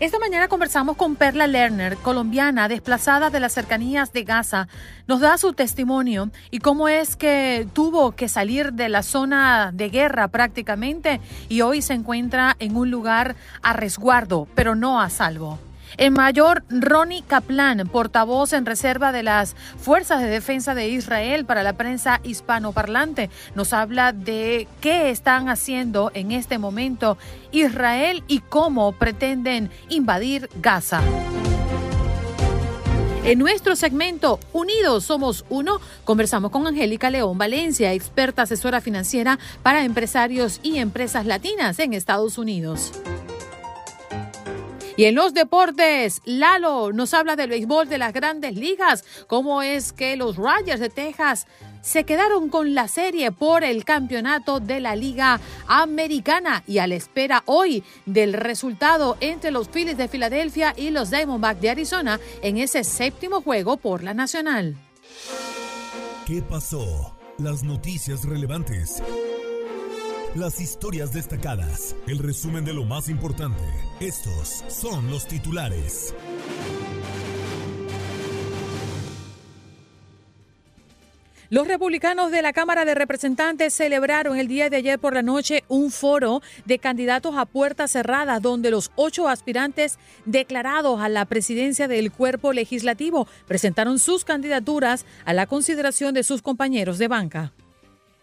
Esta mañana conversamos con Perla Lerner, colombiana desplazada de las cercanías de Gaza. Nos da su testimonio y cómo es que tuvo que salir de la zona de guerra prácticamente y hoy se encuentra en un lugar a resguardo, pero no a salvo. El mayor Ronnie Kaplan, portavoz en reserva de las Fuerzas de Defensa de Israel para la prensa hispanoparlante, nos habla de qué están haciendo en este momento Israel y cómo pretenden invadir Gaza. En nuestro segmento Unidos Somos Uno, conversamos con Angélica León Valencia, experta asesora financiera para empresarios y empresas latinas en Estados Unidos. Y en los deportes, Lalo nos habla del béisbol de las grandes ligas, cómo es que los Rangers de Texas se quedaron con la serie por el campeonato de la Liga Americana y a la espera hoy del resultado entre los Phillies de Filadelfia y los Diamondbacks de Arizona en ese séptimo juego por la Nacional. ¿Qué pasó? Las noticias relevantes las historias destacadas, el resumen de lo más importante. Estos son los titulares. Los republicanos de la Cámara de Representantes celebraron el día de ayer por la noche un foro de candidatos a puertas cerradas donde los ocho aspirantes declarados a la presidencia del cuerpo legislativo presentaron sus candidaturas a la consideración de sus compañeros de banca.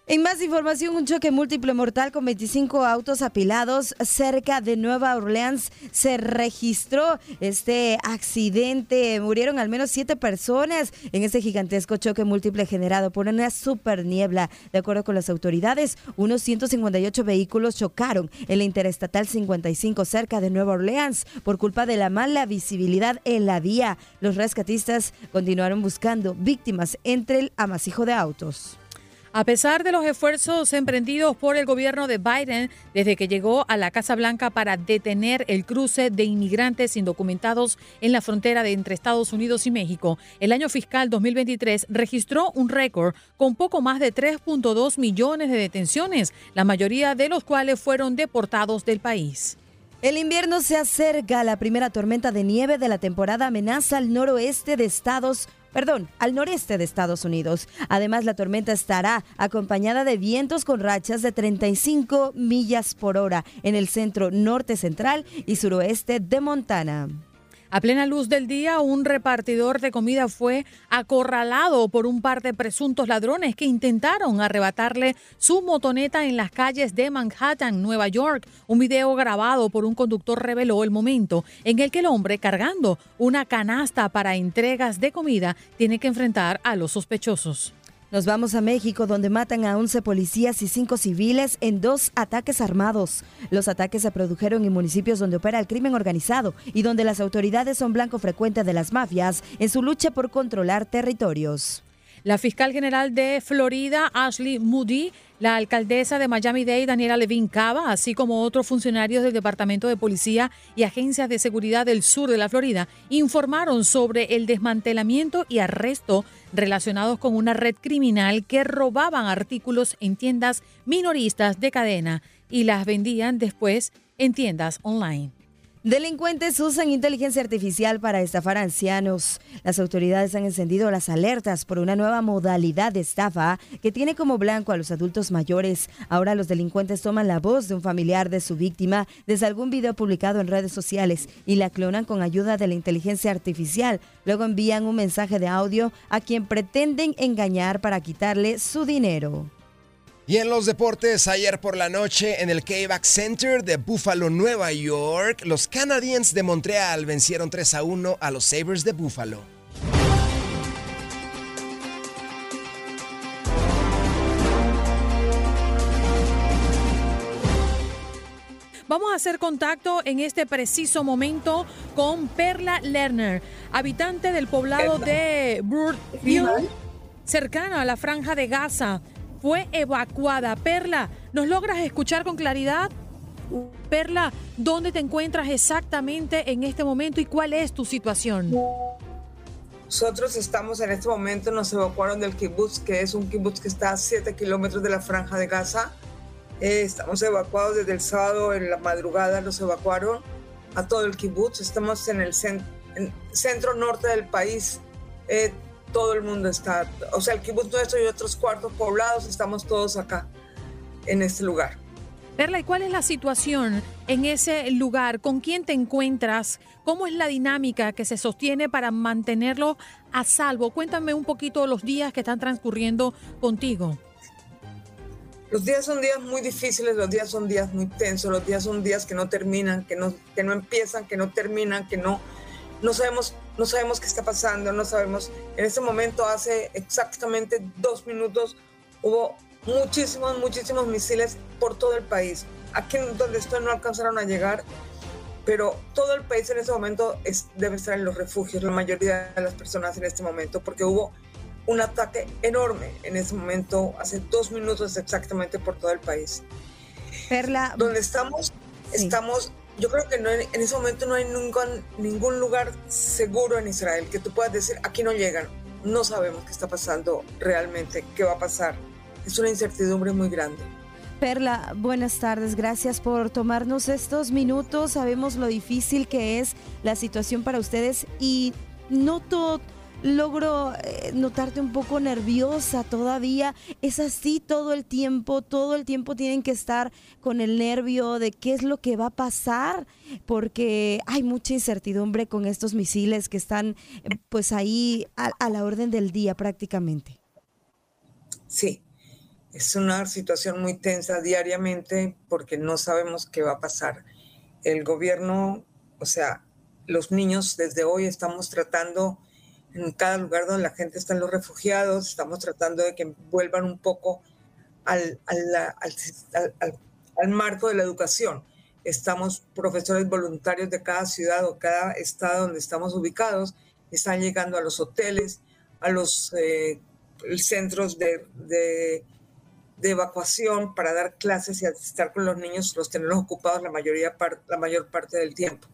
En más información, un choque múltiple mortal con 25 autos apilados cerca de Nueva Orleans se registró. Este accidente murieron al menos siete personas en ese gigantesco choque múltiple generado por una super niebla. De acuerdo con las autoridades, unos 158 vehículos chocaron en la Interestatal 55 cerca de Nueva Orleans por culpa de la mala visibilidad en la vía. Los rescatistas continuaron buscando víctimas entre el amasijo de autos. A pesar de los esfuerzos emprendidos por el gobierno de Biden desde que llegó a la Casa Blanca para detener el cruce de inmigrantes indocumentados en la frontera entre Estados Unidos y México, el año fiscal 2023 registró un récord con poco más de 3.2 millones de detenciones, la mayoría de los cuales fueron deportados del país. El invierno se acerca, la primera tormenta de nieve de la temporada amenaza al noroeste de Estados perdón, al noreste de Estados Unidos. Además, la tormenta estará acompañada de vientos con rachas de 35 millas por hora en el centro norte central y suroeste de Montana. A plena luz del día, un repartidor de comida fue acorralado por un par de presuntos ladrones que intentaron arrebatarle su motoneta en las calles de Manhattan, Nueva York. Un video grabado por un conductor reveló el momento en el que el hombre, cargando una canasta para entregas de comida, tiene que enfrentar a los sospechosos. Nos vamos a México, donde matan a 11 policías y 5 civiles en dos ataques armados. Los ataques se produjeron en municipios donde opera el crimen organizado y donde las autoridades son blanco frecuente de las mafias en su lucha por controlar territorios. La fiscal general de Florida, Ashley Moody, la alcaldesa de Miami-Dade, Daniela Levin Cava, así como otros funcionarios del Departamento de Policía y agencias de seguridad del sur de la Florida, informaron sobre el desmantelamiento y arresto relacionados con una red criminal que robaban artículos en tiendas minoristas de cadena y las vendían después en tiendas online. Delincuentes usan inteligencia artificial para estafar a ancianos. Las autoridades han encendido las alertas por una nueva modalidad de estafa que tiene como blanco a los adultos mayores. Ahora los delincuentes toman la voz de un familiar de su víctima desde algún video publicado en redes sociales y la clonan con ayuda de la inteligencia artificial. Luego envían un mensaje de audio a quien pretenden engañar para quitarle su dinero. Y en los deportes, ayer por la noche en el K-Back Center de Buffalo, Nueva York, los Canadiens de Montreal vencieron 3 a 1 a los Sabres de Buffalo. Vamos a hacer contacto en este preciso momento con Perla Lerner, habitante del poblado de Brookfield, cercano a la franja de Gaza fue evacuada. Perla, ¿nos logras escuchar con claridad? Perla, ¿dónde te encuentras exactamente en este momento y cuál es tu situación? Nosotros estamos en este momento, nos evacuaron del kibbutz, que es un kibbutz que está a 7 kilómetros de la franja de Gaza. Eh, estamos evacuados desde el sábado en la madrugada, nos evacuaron a todo el kibbutz. Estamos en el centro norte del país. Eh, todo el mundo está, o sea, el kibbutz nuestro y otros cuartos poblados, estamos todos acá, en este lugar. Perla, ¿y cuál es la situación en ese lugar? ¿Con quién te encuentras? ¿Cómo es la dinámica que se sostiene para mantenerlo a salvo? Cuéntame un poquito los días que están transcurriendo contigo. Los días son días muy difíciles, los días son días muy tensos, los días son días que no terminan, que no, que no empiezan, que no terminan, que no, no sabemos, no sabemos qué está pasando, no sabemos. En este momento, hace exactamente dos minutos, hubo muchísimos, muchísimos misiles por todo el país. Aquí donde estoy no alcanzaron a llegar, pero todo el país en este momento es, debe estar en los refugios, la mayoría de las personas en este momento, porque hubo un ataque enorme en este momento, hace dos minutos exactamente por todo el país. Perla. Donde estamos, estamos yo creo que no, en ese momento no hay ningún, ningún lugar seguro en Israel que tú puedas decir, aquí no llegan. No sabemos qué está pasando realmente, qué va a pasar. Es una incertidumbre muy grande. Perla, buenas tardes. Gracias por tomarnos estos minutos. Sabemos lo difícil que es la situación para ustedes y noto logro eh, notarte un poco nerviosa todavía. Es así todo el tiempo, todo el tiempo tienen que estar con el nervio de qué es lo que va a pasar, porque hay mucha incertidumbre con estos misiles que están eh, pues ahí a, la orden del día prácticamente. Sí, es una situación muy tensa diariamente porque no sabemos qué va a pasar. El gobierno, o sea, los niños desde hoy estamos tratando en cada lugar donde la gente está en los refugiados, estamos tratando de que vuelvan un poco al, al, marco de la educación. Estamos profesores voluntarios de cada ciudad o cada estado donde estamos ubicados, están llegando a los hoteles, a los eh, centros de, de, evacuación para dar clases y estar con los niños, los tenerlos ocupados la, mayoría, la mayor parte del tiempo.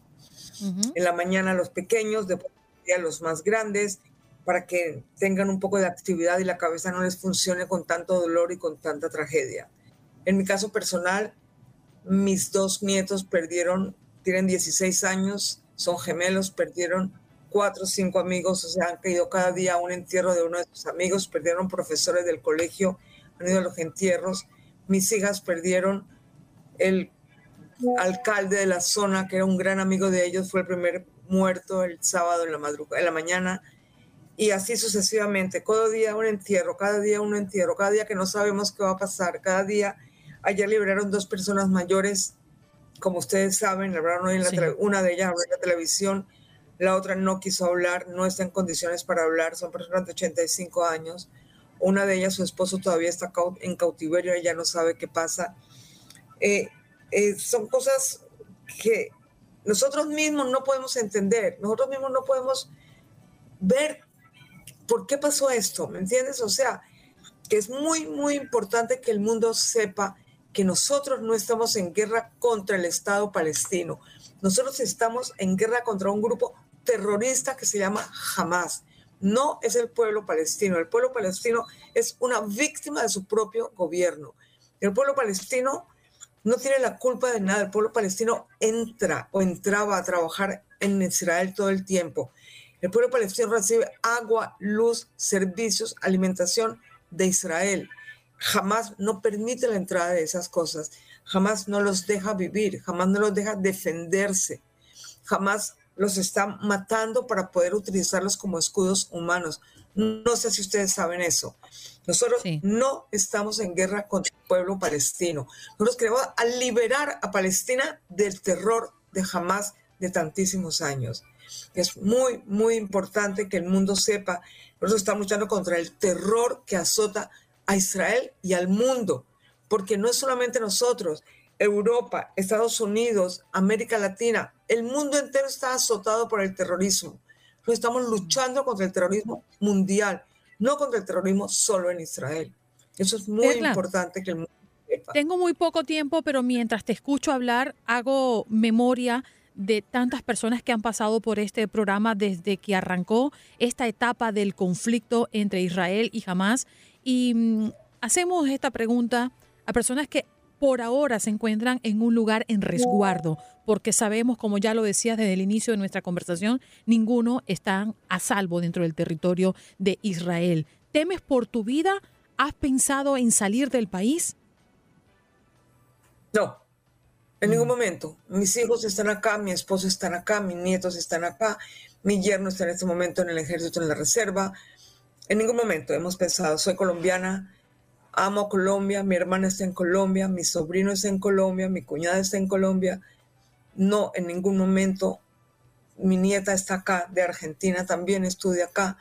En la mañana los pequeños, después a los más grandes para que tengan un poco de actividad y la cabeza no les funcione con tanto dolor y con tanta tragedia. En mi caso personal, mis dos nietos perdieron, tienen 16 años, son gemelos, perdieron cuatro o cinco amigos, o sea, han caído cada día a un entierro de uno de sus amigos, perdieron profesores del colegio, han ido a los entierros. Mis hijas perdieron el alcalde de la zona, que era un gran amigo de ellos, fue el primer muerto el sábado en la madrugada, en la mañana, y así sucesivamente. Cada día un entierro, cada día un entierro, cada día que no sabemos qué va a pasar, cada día. Ayer liberaron dos personas mayores, como ustedes saben, hoy en la una de ellas habló en la televisión, la otra no quiso hablar, no está en condiciones para hablar, son personas de 85 años. Una de ellas, su esposo todavía está en cautiverio, ella no sabe qué pasa. Eh, eh, son cosas que nosotros mismos no podemos entender, nosotros mismos no podemos ver por qué pasó esto, ¿me entiendes? O sea, que es muy, muy importante que el mundo sepa que nosotros no estamos en guerra contra el Estado palestino, nosotros estamos en guerra contra un grupo terrorista que se llama Hamas. No es el pueblo palestino, el pueblo palestino es una víctima de su propio gobierno. El pueblo palestino no tiene la culpa de nada. El pueblo palestino entra o entraba a trabajar en Israel todo el tiempo. El pueblo palestino recibe agua, luz, servicios, alimentación de Israel. Jamás no permite la entrada de esas cosas. Jamás no los deja vivir. Jamás no los deja defenderse. Jamás los está matando para poder utilizarlos como escudos humanos. No sé si ustedes saben eso. Nosotros no estamos en guerra contra el pueblo palestino. Nosotros queremos liberar a Palestina del terror de Hamas de tantísimos años. Es muy, muy importante que el mundo sepa, nosotros estamos luchando contra el terror que azota a Israel y al mundo, porque no es solamente nosotros, Europa, Estados Unidos, América Latina, el mundo entero está azotado por el terrorismo. Nosotros estamos luchando contra el terrorismo mundial, no contra el terrorismo solo en Israel. Eso es muy importante que el mundo sepa. Tengo muy poco tiempo, pero mientras te escucho hablar, hago memoria de tantas personas que han pasado por este programa desde que arrancó esta etapa del conflicto entre Israel y Hamas. Y mm, hacemos esta pregunta a personas que por ahora se encuentran en un lugar en resguardo, porque sabemos, como ya lo decías desde el inicio de nuestra conversación, ninguno está a salvo dentro del territorio de Israel. ¿Temes por tu vida? ¿Has pensado en salir del país? No, en ningún mm. momento. Mis hijos están acá, mi esposo está acá, mis nietos están acá, mi yerno está en este momento en el ejército, en la reserva. En ningún momento hemos pensado, soy colombiana, amo Colombia, mi hermana está en Colombia, mi sobrino está en Colombia, mi cuñada está en Colombia. No, en ningún momento. Mi nieta está acá, de Argentina, también estudia acá.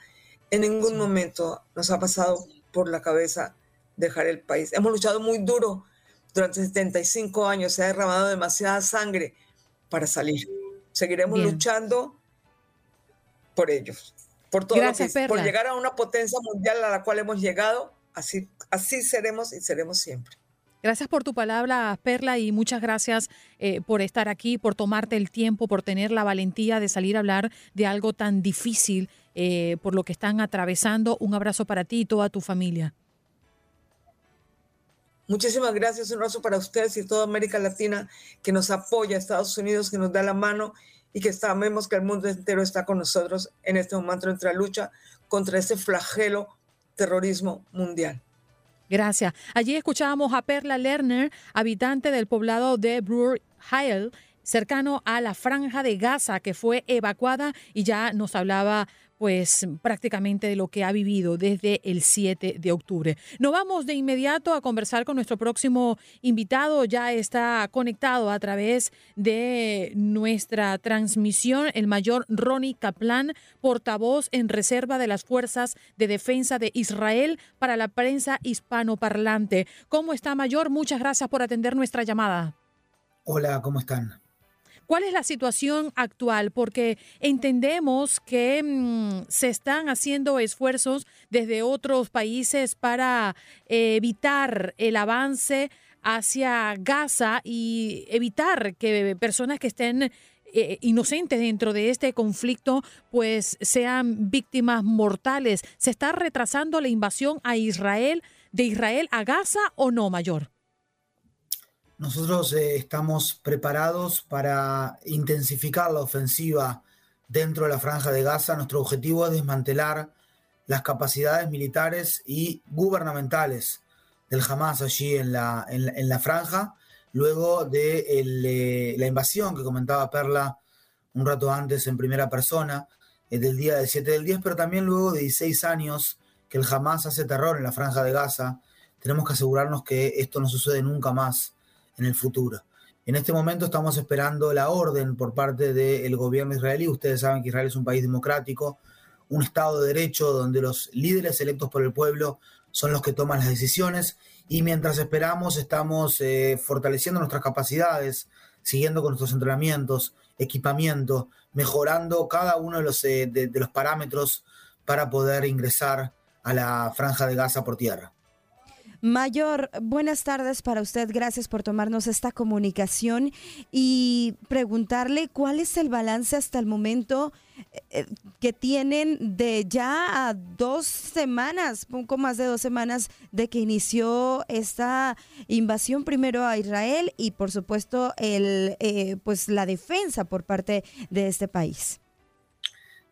En ningún momento nos ha pasado por la cabeza dejar el país. Hemos luchado muy duro durante 75 años, se ha derramado demasiada sangre para salir. Seguiremos luchando por ellos, por todo por llegar a una potencia mundial a la cual hemos llegado Así, así seremos y seremos siempre. Gracias por tu palabra, Perla, y muchas gracias eh, por estar aquí, por tomarte el tiempo, por tener la valentía de salir a hablar de algo tan difícil eh, por lo que están atravesando. Un abrazo para ti y toda tu familia. Muchísimas gracias, un abrazo para ustedes y toda América Latina que nos apoya, Estados Unidos que nos da la mano y que sabemos que el mundo entero está con nosotros en este momento en nuestra lucha contra este flagelo terrorismo mundial. Gracias. Allí escuchábamos a Perla Lerner, habitante del poblado de Brur Heil, cercano a la franja de Gaza, que fue evacuada y ya nos hablaba pues prácticamente de lo que ha vivido desde el 7 de octubre. Nos vamos de inmediato a conversar con nuestro próximo invitado. Ya está conectado a través de nuestra transmisión el mayor Ronnie Kaplan, portavoz en reserva de las Fuerzas de Defensa de Israel para la prensa hispanoparlante. ¿Cómo está, mayor? Muchas gracias por atender nuestra llamada. Hola, ¿cómo están? ¿Cuál es la situación actual? Porque entendemos que mm, se están haciendo esfuerzos desde otros países para eh, evitar el avance hacia Gaza y evitar que personas que estén eh, inocentes dentro de este conflicto pues sean víctimas mortales. ¿Se está retrasando la invasión a Israel de Israel a Gaza o no, mayor? Nosotros eh, estamos preparados para intensificar la ofensiva dentro de la franja de Gaza. Nuestro objetivo es desmantelar las capacidades militares y gubernamentales del Hamas allí en la, en, la franja, luego de eh, la invasión que comentaba Perla un rato antes en primera persona, eh, del día del 7 del 10, pero también luego de 16 años que el Hamas hace terror en la franja de Gaza. Tenemos que asegurarnos que esto no sucede nunca más en el futuro. En este momento estamos esperando la orden por parte del gobierno israelí. Ustedes saben que Israel es un país democrático, un Estado de Derecho donde los líderes electos por el pueblo son los que toman las decisiones. Y mientras esperamos, estamos eh, fortaleciendo nuestras capacidades, siguiendo con nuestros entrenamientos, equipamiento, mejorando cada uno de los, eh, de los parámetros para poder ingresar a la franja de Gaza por tierra. Mayor, buenas tardes para usted. Gracias por tomarnos esta comunicación y preguntarle cuál es el balance hasta el momento eh, eh, que tienen de ya a dos semanas, poco más de dos semanas de que inició esta invasión primero a Israel y por supuesto el eh, pues la defensa por parte de este país.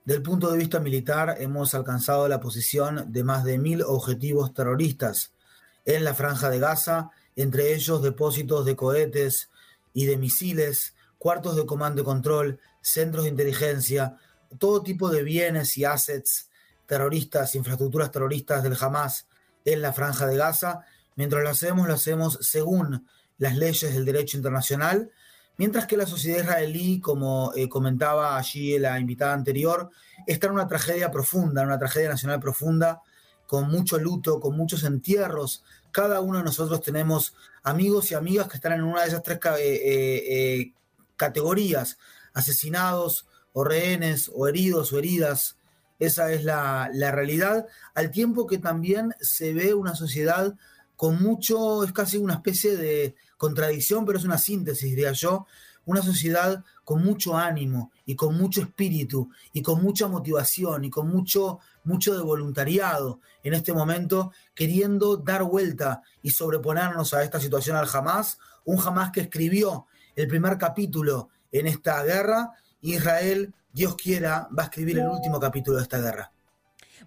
Del punto de vista militar, hemos alcanzado la posición de más de mil objetivos terroristas en la franja de Gaza, entre ellos depósitos de cohetes y de misiles, cuartos de comando y control, centros de inteligencia, todo tipo de bienes y assets terroristas, infraestructuras terroristas del Hamas en la franja de Gaza. Mientras lo hacemos, lo hacemos según las leyes del derecho internacional, mientras que la sociedad israelí, como eh, comentaba allí la invitada anterior, está en una tragedia profunda, en una tragedia nacional profunda, con mucho luto, con muchos entierros. Cada uno de nosotros tenemos amigos y amigas que están en una de esas tres eh, eh, categorías, asesinados o rehenes o heridos o heridas. Esa es la, la, realidad, al tiempo que también se ve una sociedad con mucho, es casi una especie de contradicción, pero es una síntesis, diría yo, una sociedad con mucho ánimo y con mucho espíritu y con mucha motivación y con mucho, mucho de voluntariado en este momento, queriendo dar vuelta y sobreponernos a esta situación al Hamas, un Hamas que escribió el primer capítulo en esta guerra, Israel, Dios quiera, va a escribir el último capítulo de esta guerra.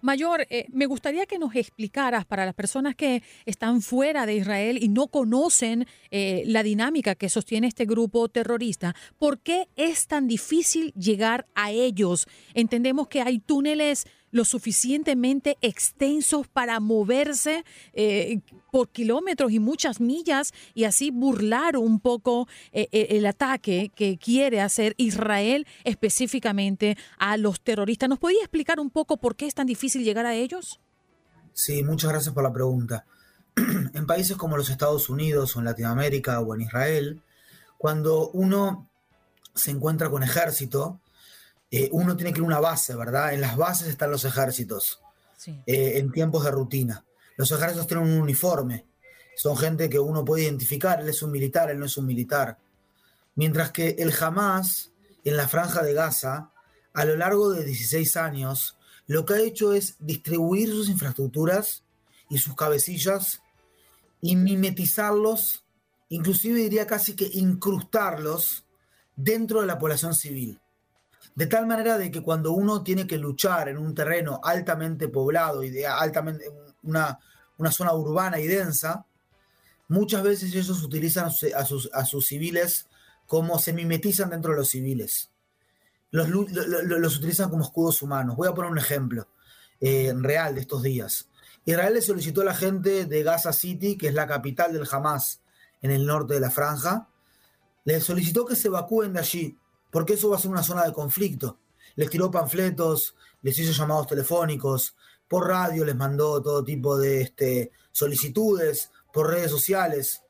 Mayor, eh, me gustaría que nos explicaras para las personas que están fuera de Israel y no conocen eh, la dinámica que sostiene este grupo terrorista, ¿por qué es tan difícil llegar a ellos? Entendemos que hay túneles lo suficientemente extensos para moverse eh, por kilómetros y muchas millas y así burlar un poco eh, eh, el ataque que quiere hacer Israel específicamente a los terroristas. ¿Nos podía explicar un poco por qué es tan difícil llegar a ellos? Sí, muchas gracias por la pregunta. en países como los Estados Unidos o en Latinoamérica o en Israel, cuando uno se encuentra con ejército, eh, uno tiene que ir a una base, ¿verdad? En las bases están los ejércitos, eh, en tiempos de rutina. Los ejércitos tienen un uniforme, son gente que uno puede identificar, él es un militar, él no es un militar. Mientras que el Hamas, en la franja de Gaza, a lo largo de 16 años, lo que ha hecho es distribuir sus infraestructuras y sus cabecillas y mimetizarlos, inclusive diría casi que incrustarlos dentro de la población civil. De tal manera de que cuando uno tiene que luchar en un terreno altamente poblado y de altamente una, una zona urbana y densa, muchas veces ellos utilizan a sus, a sus civiles como se mimetizan dentro de los civiles. Los, los, utilizan como escudos humanos. Voy a poner un ejemplo eh, real de estos días. Israel le solicitó a la gente de Gaza City, que es la capital del Hamas en el norte de la franja, le solicitó que se evacúen de allí porque eso va a ser una zona de conflicto. Les tiró panfletos, les hizo llamados telefónicos, por radio les mandó todo tipo de este, solicitudes, por redes sociales.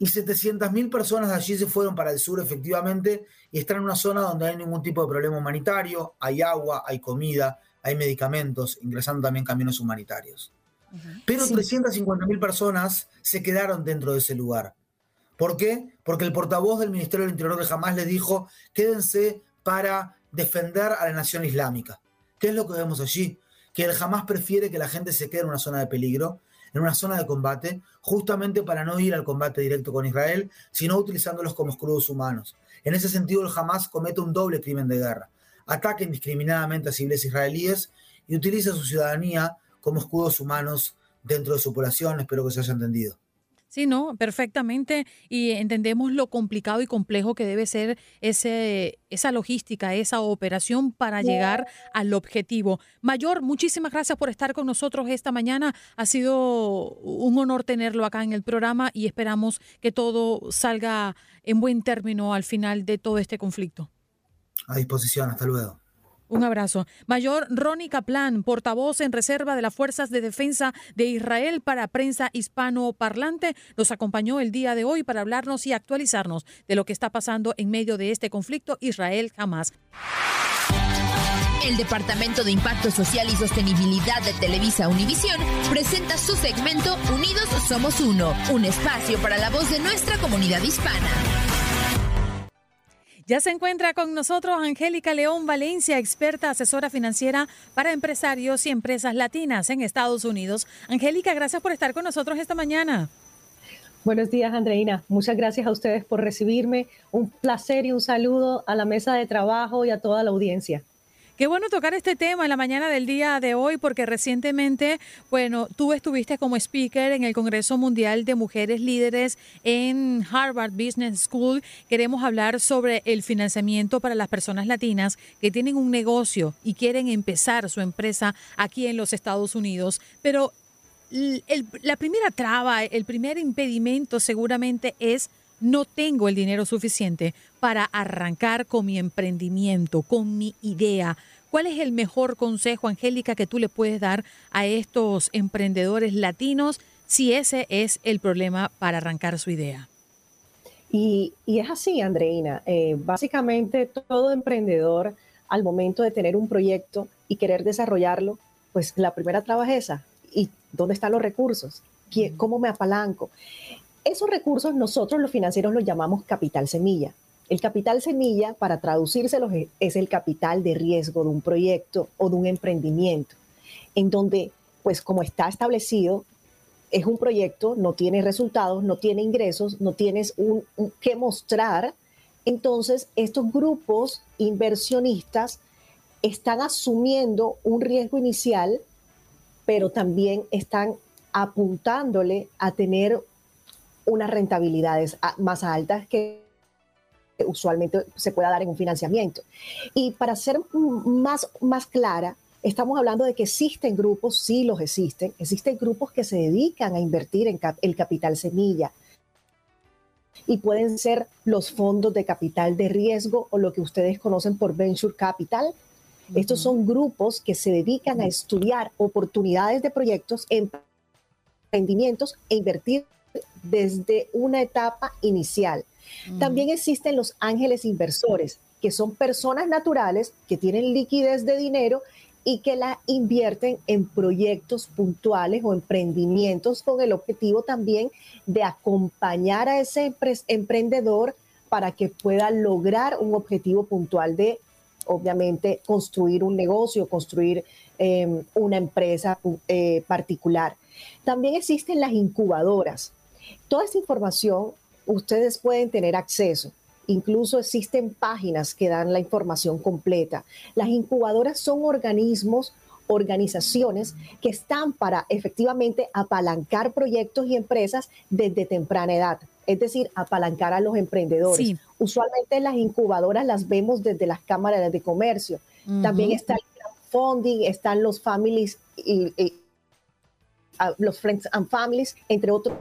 Y 700.000 personas de allí se fueron para el sur efectivamente y están en una zona donde no hay ningún tipo de problema humanitario, hay agua, hay comida, hay medicamentos, ingresando también camiones humanitarios. Pero 350.000 personas se quedaron dentro de ese lugar. ¿Por qué? Porque el portavoz del Ministerio del Interior de jamás le dijo, quédense para defender a la nación islámica. ¿Qué es lo que vemos allí? Que el Hamas prefiere que la gente se quede en una zona de peligro, en una zona de combate, justamente para no ir al combate directo con Israel, sino utilizándolos como escudos humanos. En ese sentido, el Hamas comete un doble crimen de guerra. Ataca indiscriminadamente a civiles israelíes y utiliza su ciudadanía como escudos humanos dentro de su población. Espero que se haya entendido. Sí, no, perfectamente. Y entendemos lo complicado y complejo que debe ser ese, esa logística, esa operación para llegar al objetivo. Mayor, muchísimas gracias por estar con nosotros esta mañana. Ha sido un honor tenerlo acá en el programa y esperamos que todo salga en buen término al final de todo este conflicto. A disposición, hasta luego. Un abrazo. Mayor Ronnie Kaplan, portavoz en reserva de las Fuerzas de Defensa de Israel para prensa hispanoparlante, nos acompañó el día de hoy para hablarnos y actualizarnos de lo que está pasando en medio de este conflicto Israel jamás. El Departamento de Impacto Social y Sostenibilidad de Televisa Univisión presenta su segmento Unidos Somos Uno, un espacio para la voz de nuestra comunidad hispana. Ya se encuentra con nosotros Angélica León Valencia, experta asesora financiera para empresarios y empresas latinas en Estados Unidos. Angélica, gracias por estar con nosotros esta mañana. Buenos días, Andreina. Muchas gracias a ustedes por recibirme. Un placer y un saludo a la mesa de trabajo y a toda la audiencia. Qué bueno tocar este tema en la mañana del día de hoy porque recientemente, bueno, tú estuviste como speaker en el Congreso Mundial de Mujeres Líderes en Harvard Business School. Queremos hablar sobre el financiamiento para las personas latinas que tienen un negocio y quieren empezar su empresa aquí en los Estados Unidos. Pero la primera traba, el primer impedimento seguramente es no tengo el dinero suficiente para arrancar con mi emprendimiento, con mi idea. ¿Cuál es el mejor consejo, Angélica, que tú le puedes dar a estos emprendedores latinos si ese es el problema para arrancar su idea? Y, es así, Andreina. Eh, básicamente, todo emprendedor, al momento de tener un proyecto y querer desarrollarlo, pues la primera traba es esa. ¿Y dónde están los recursos? ¿Cómo me apalanco? Esos recursos nosotros los financieros los llamamos capital semilla. El capital semilla, para traducírselos, es el capital de riesgo de un proyecto o de un emprendimiento, en donde, pues como está establecido, es un proyecto, no tiene resultados, no tiene ingresos, no tienes un, que mostrar. Entonces, estos grupos inversionistas están asumiendo un riesgo inicial, pero también están apuntándole a tener unas rentabilidades más altas que usualmente se pueda dar en un financiamiento. Y para ser más, más clara, estamos hablando de que existen grupos, sí los existen, existen grupos que se dedican a invertir en el capital semilla. Y pueden ser los fondos de capital de riesgo o lo que ustedes conocen por venture capital. Estos son grupos que se dedican a estudiar oportunidades de proyectos, emprendimientos e invertir desde una etapa inicial. Mm. También existen los ángeles inversores, que son personas naturales que tienen liquidez de dinero y que la invierten en proyectos puntuales o emprendimientos con el objetivo también de acompañar a ese emprendedor para que pueda lograr un objetivo puntual de, obviamente, construir un negocio, construir em, una empresa eh, particular. También existen las incubadoras. Toda esta información ustedes pueden tener acceso. Incluso existen páginas que dan la información completa. Las incubadoras son organismos, organizaciones que están para efectivamente apalancar proyectos y empresas desde temprana edad, es decir, apalancar a los emprendedores. Usualmente las incubadoras las vemos desde las cámaras de comercio. También está el crowdfunding, están los families y, los friends and families, entre otros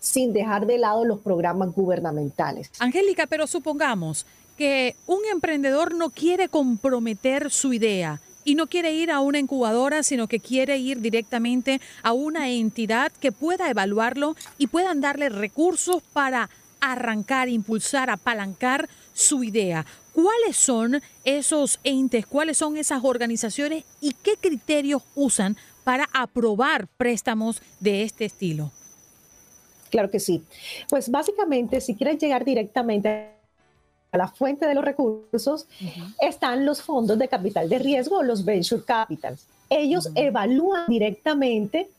sin dejar de lado los programas gubernamentales. Angélica, pero supongamos que un emprendedor no quiere comprometer su idea y no quiere ir a una incubadora, sino que quiere ir directamente a una entidad que pueda evaluarlo y puedan darle recursos para arrancar, impulsar, apalancar su idea. ¿Cuáles son esos entes, cuáles son esas organizaciones y qué criterios usan para aprobar préstamos de este estilo? Claro que sí. Pues básicamente, si quieres llegar directamente a la fuente de los recursos, están los fondos de capital de riesgo, los venture capitals. Ellos evalúan directamente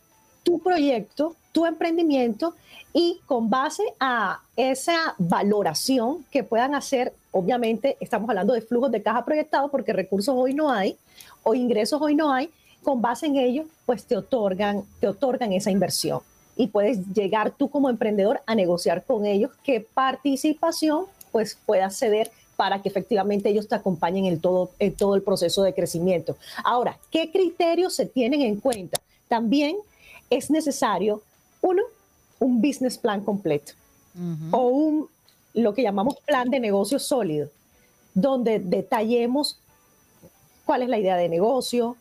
tu proyecto, tu emprendimiento y con base a esa valoración que puedan hacer, obviamente estamos hablando de flujos de caja proyectados porque recursos hoy no hay o ingresos hoy no hay, con base en ello, pues te otorgan, te otorgan esa inversión y puedes llegar tú como emprendedor a negociar con ellos qué participación pues puedas ceder para que efectivamente ellos te acompañen en todo, en todo el proceso de crecimiento. Ahora, ¿qué criterios se tienen en cuenta? También es necesario, uno, un business plan completo o un, lo que llamamos plan de negocio sólido, donde detallemos cuál es la idea de negocio,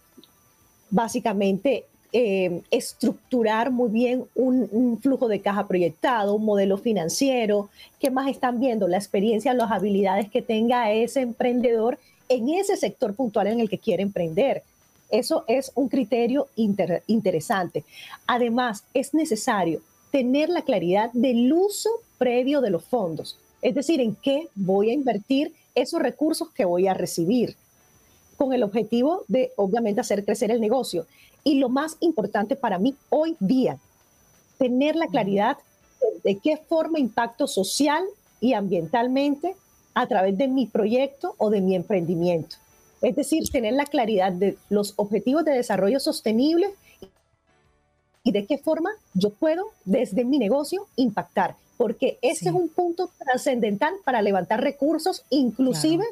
básicamente eh, estructurar muy bien un, flujo de caja proyectado, un modelo financiero, qué más están viendo, la experiencia, las habilidades que tenga ese emprendedor en ese sector puntual en el que quiere emprender. Eso es un criterio interesante. Además, es necesario tener la claridad del uso previo de los fondos, es decir, en qué voy a invertir esos recursos que voy a recibir, con el objetivo de, obviamente, hacer crecer el negocio. Y lo más importante para mí hoy día, tener la claridad de qué forma impacto social y ambientalmente a través de mi proyecto o de mi emprendimiento. Es decir, tener la claridad de los objetivos de desarrollo sostenible y de qué forma yo puedo desde mi negocio impactar, porque ese es un punto trascendental para levantar recursos, inclusive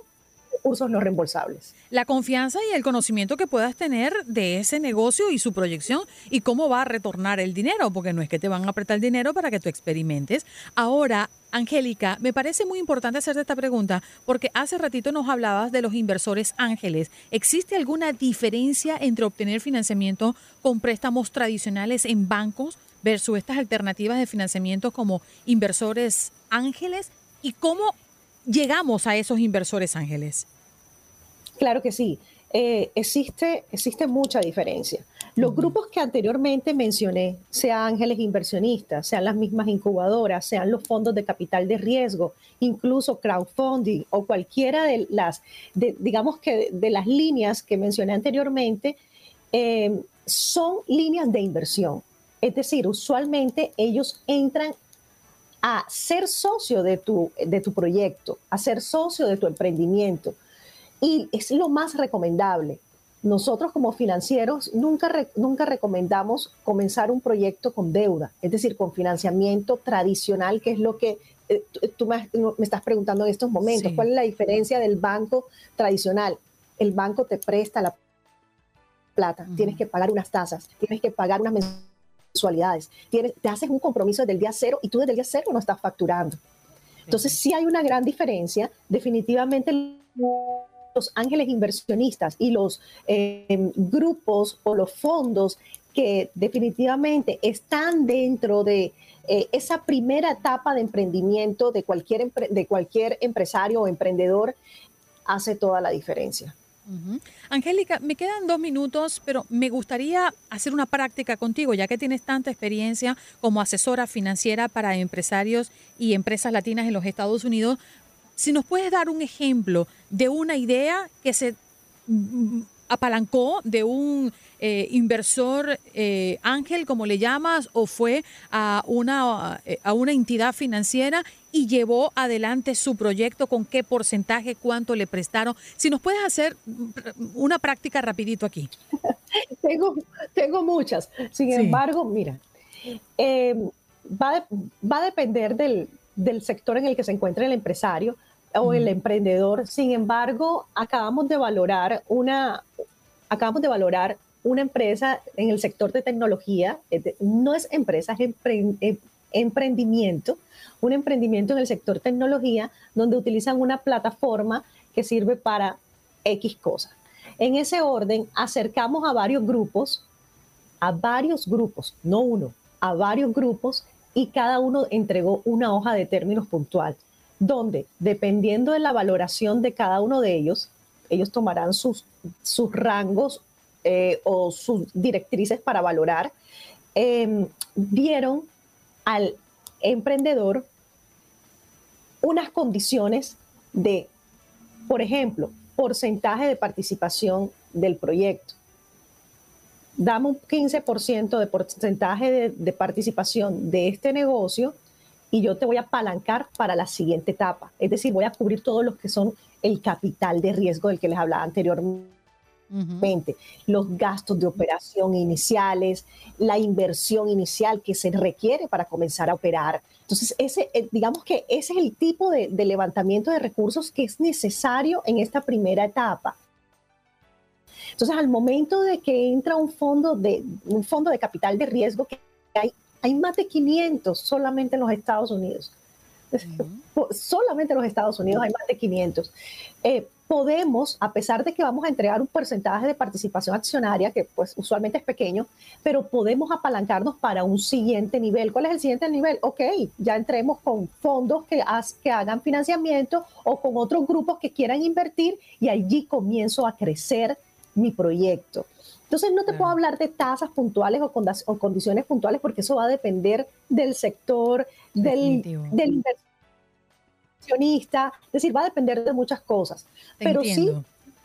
recursos no reembolsables. La confianza y el conocimiento que puedas tener de ese negocio y su proyección y cómo va a retornar el dinero, porque no es que te van a apretar el dinero para que tú experimentes. Ahora, Angélica, me parece muy importante hacerte esta pregunta porque hace ratito nos hablabas de los inversores ángeles. ¿Existe alguna diferencia entre obtener financiamiento con préstamos tradicionales en bancos versus estas alternativas de financiamiento como inversores ángeles? ¿Y cómo llegamos a esos inversores ángeles? Claro que sí. Eh, existe, existe mucha diferencia. Los grupos que anteriormente mencioné, sean ángeles inversionistas, sean las mismas incubadoras, sean los fondos de capital de riesgo, incluso crowdfunding o cualquiera de las, digamos que de, las líneas que mencioné anteriormente, eh, son líneas de inversión. Es decir, usualmente ellos entran a ser socio de tu, de tu proyecto, a ser socio de tu emprendimiento. Y es lo más recomendable. Nosotros como financieros nunca, nunca recomendamos comenzar un proyecto con deuda, es decir, con financiamiento tradicional, que es lo que eh, tú me, estás preguntando en estos momentos. ¿Cuál es la diferencia del banco tradicional? El banco te presta la plata, tienes que pagar unas tasas, tienes que pagar unas mensualidades, tienes, te haces un compromiso desde el día cero y tú desde el día cero no estás facturando. Entonces, sí hay una gran diferencia. Definitivamente los ángeles inversionistas y los eh, grupos o los fondos que definitivamente están dentro de eh, esa primera etapa de emprendimiento de cualquier, de cualquier empresario o emprendedor hace toda la diferencia. Angélica, me quedan dos minutos, pero me gustaría hacer una práctica contigo, ya que tienes tanta experiencia como asesora financiera para empresarios y empresas latinas en los Estados Unidos. Si nos puedes dar un ejemplo de una idea que se mm, apalancó de un eh, inversor eh, ángel, como le llamas, o fue a una, eh, a una entidad financiera y llevó adelante su proyecto, con qué porcentaje, cuánto le prestaron. Si nos puedes hacer una práctica rapidito aquí. tengo, tengo muchas. Sin embargo, mira, va, va, a depender del, del sector en el que se encuentre el empresario o el emprendedor. Sin embargo, acabamos de valorar una, acabamos de valorar una empresa en el sector de tecnología, no es empresa, es em, emprendimiento, un emprendimiento en el sector tecnología donde utilizan una plataforma que sirve para X cosas. En ese orden, acercamos a varios grupos, a varios grupos, no uno, a varios grupos y cada uno entregó una hoja de términos puntual donde dependiendo de la valoración de cada uno de ellos, ellos tomarán sus, sus rangos eh, o sus directrices para valorar, eh, dieron al emprendedor unas condiciones de, por ejemplo, porcentaje de participación del proyecto. Dame un 15% de porcentaje de, participación de este negocio y yo te voy a apalancar para la siguiente etapa. Es decir, voy a cubrir todos los que son el capital de riesgo del que les hablaba anteriormente. Los gastos de operación iniciales, la inversión inicial que se requiere para comenzar a operar. Entonces, ese, eh, digamos que ese es el tipo de, de levantamiento de recursos que es necesario en esta primera etapa. Entonces, al momento de que entra un fondo de, un fondo de capital de riesgo que hay hay más de 500 solamente en los Estados Unidos. Solamente en los Estados Unidos hay más de 500. Eh, podemos, a pesar de que vamos a entregar un porcentaje de participación accionaria, que pues usualmente es pequeño, pero podemos apalancarnos para un siguiente nivel. ¿Cuál es el siguiente nivel? Ok, ya entremos con fondos que, que hagan financiamiento o con otros grupos que quieran invertir y allí comienzo a crecer mi proyecto. Entonces no te puedo hablar de tasas puntuales o, o, condiciones puntuales porque eso va a depender del sector, del, del inversionista, es decir, va a depender de muchas cosas. Pero sí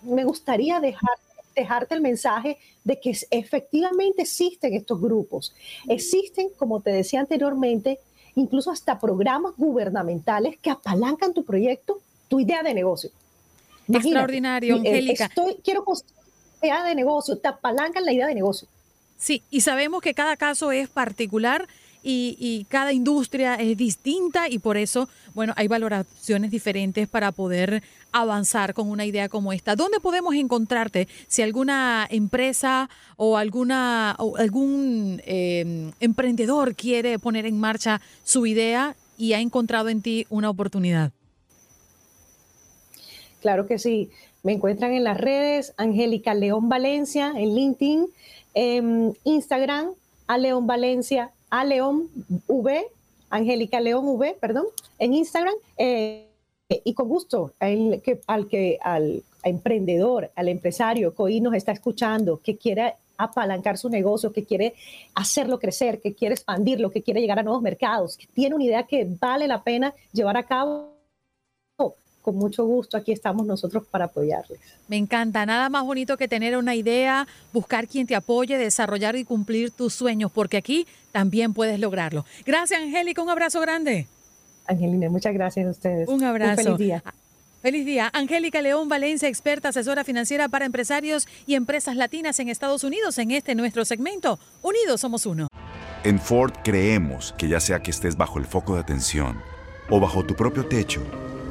me gustaría dejar, dejarte el mensaje de que efectivamente existen estos grupos. Existen, como te decía anteriormente, incluso hasta programas gubernamentales que apalancan tu proyecto, tu idea de negocio. Extraordinario, eh, Angélica. Estoy, quiero construir idea de negocio, te apalancan la idea de negocio. Sí, y sabemos que cada caso es particular y, cada industria es distinta y por eso, bueno, hay valoraciones diferentes para poder avanzar con una idea como esta. ¿Dónde podemos encontrarte si alguna empresa o, alguna, algún em, emprendedor quiere poner en marcha su idea y ha encontrado en ti una oportunidad? Claro que sí. Me encuentran en las redes, Angélica León Valencia, en LinkedIn, en Instagram, a León Valencia, a León V, Angélica León V, perdón, en Instagram. Eh, y con gusto, al que, al, emprendedor, al empresario que hoy nos está escuchando, que quiere apalancar su negocio, que quiere hacerlo crecer, que quiere expandirlo, que quiere llegar a nuevos mercados, que tiene una idea que vale la pena llevar a cabo con mucho gusto aquí estamos nosotros para apoyarles. Me encanta, nada más bonito que tener una idea, buscar quien te apoye, desarrollar y cumplir tus sueños, porque aquí también puedes lograrlo. Gracias, Angélica, un abrazo grande. Angelina, muchas gracias a ustedes. Un abrazo. feliz día. Ah, feliz día. Angélica León Valencia, experta asesora financiera para empresarios y empresas latinas en Estados Unidos, en este nuestro segmento. Unidos somos uno. En Ford creemos que ya sea que estés bajo el foco de atención o bajo tu propio techo,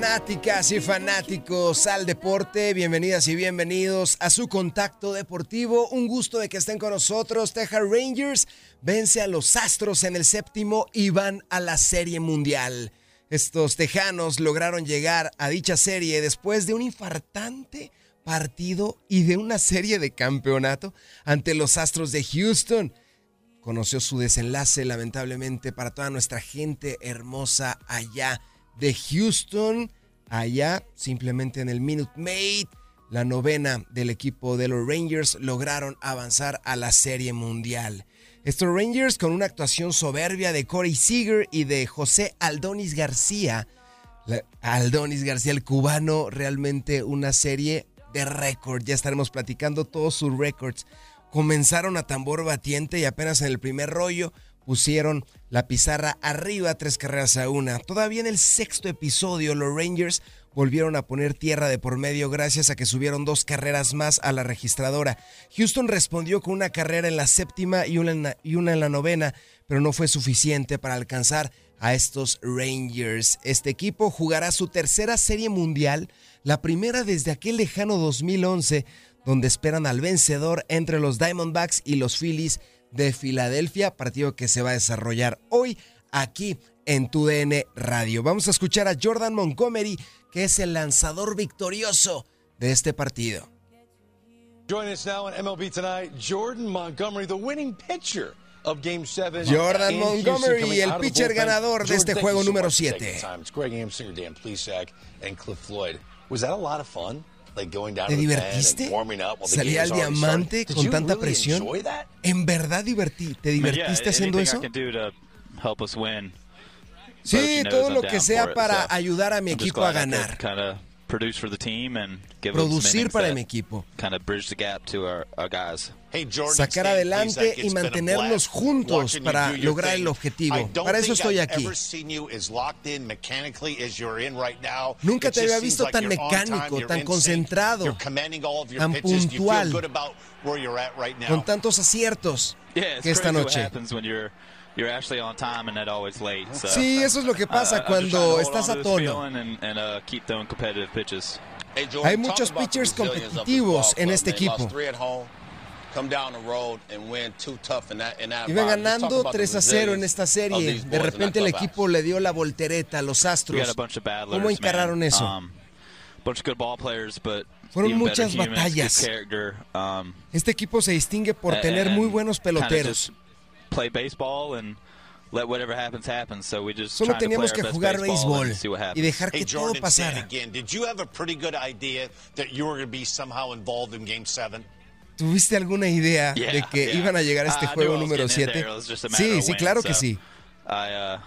Fanáticas y fanáticos al deporte, bienvenidas y bienvenidos a su contacto deportivo. Un gusto de que estén con nosotros. Texas Rangers vence a los Astros en el séptimo y van a la Serie Mundial. Estos tejanos lograron llegar a dicha serie después de un infartante partido y de una serie de campeonato ante los Astros de Houston. Conoció su desenlace lamentablemente para toda nuestra gente hermosa allá de Houston, allá simplemente en el Minute Maid. La novena del equipo de los Rangers lograron avanzar a la Serie Mundial. Estos Rangers con una actuación soberbia de Corey Seager y de José Aldonis García. Aldonis García, el cubano, realmente una serie de récord. Ya estaremos platicando todos sus récords comenzaron a tambor batiente y apenas en el primer rollo pusieron la pizarra arriba tres carreras a una. Todavía en el sexto episodio los Rangers volvieron a poner tierra de por medio gracias a que subieron dos carreras más a la registradora. Houston respondió con una carrera en la séptima y una en la, novena, pero no fue suficiente para alcanzar a estos Rangers. Este equipo jugará su tercera serie mundial, la primera desde aquel lejano 2011, donde esperan al vencedor entre los Diamondbacks y los Phillies de Filadelfia, partido que se va a desarrollar hoy aquí en tu DN Radio. Vamos a escuchar a Jordan Montgomery, que es el lanzador victorioso de este partido. Join us now on MLB Tonight, Jordan Montgomery, the winning pitcher of Game 7. Jordan Montgomery, el pitcher ganador de este juego número much for taking 7. the time. It's Greg Amsinger, Dan Plesac, and Cliff Floyd. Was that a lot of fun? ¿Te divertiste? game al diamante con tanta presión. ¿En verdad divertí, te divertiste haciendo eso? Sí, todo lo que sea para ayudar a mi equipo a ganar. Produce for the team and give Producir para mi equipo. Kind of bridge the gap to our, our guys. Hey, Jordan, Sacar adelante y mantenernos juntos para lograr thing. el objetivo. Para eso estoy aquí. Nunca te había visto tan mecánico, tan concentrado, tan puntual, con tantos aciertos que esta noche. Happens when you're you're actually on time and not always late. So, Sí, eso es lo que pasa uh, cuando estás a tono. feeling And, and uh, keep throwing competitive pitches. Hey, Jordan, Hay muchos pitchers competitivos en este man. equipo. Iban ganando about the 3 a 0 en esta serie. De repente el equipo le dio la voltereta a los Astros. ¿Cómo encararon eso? Um, Fueron muchas batallas. um, Este equipo se distingue por tener muy buenos peloteros. Just Play baseball and let whatever happens happen. So we just Solo trying to play teníamos our que best jugar béisbol and see what happens. y dejar Hey, que todo Jordan, pasara. again. Did you have a pretty good idea that you were going to be somehow involved in Game 7? ¿Tuviste alguna idea Yeah, de que yeah. iban a llegar a este I juego número getting in 7? there. It was just a matter Sí, sí, claro que sí. I, uh,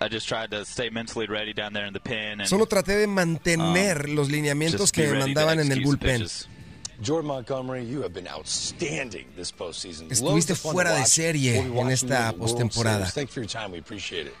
I just tried to stay mentally ready down there in the pen. And, Solo traté de mantener um, los lineamientos que me mandaban en el bullpen. pitches. Jordan Montgomery, you have been outstanding this postseason. Estuviste fuera de serie en esta postemporada. Series. Thank you for your time. We appreciate it.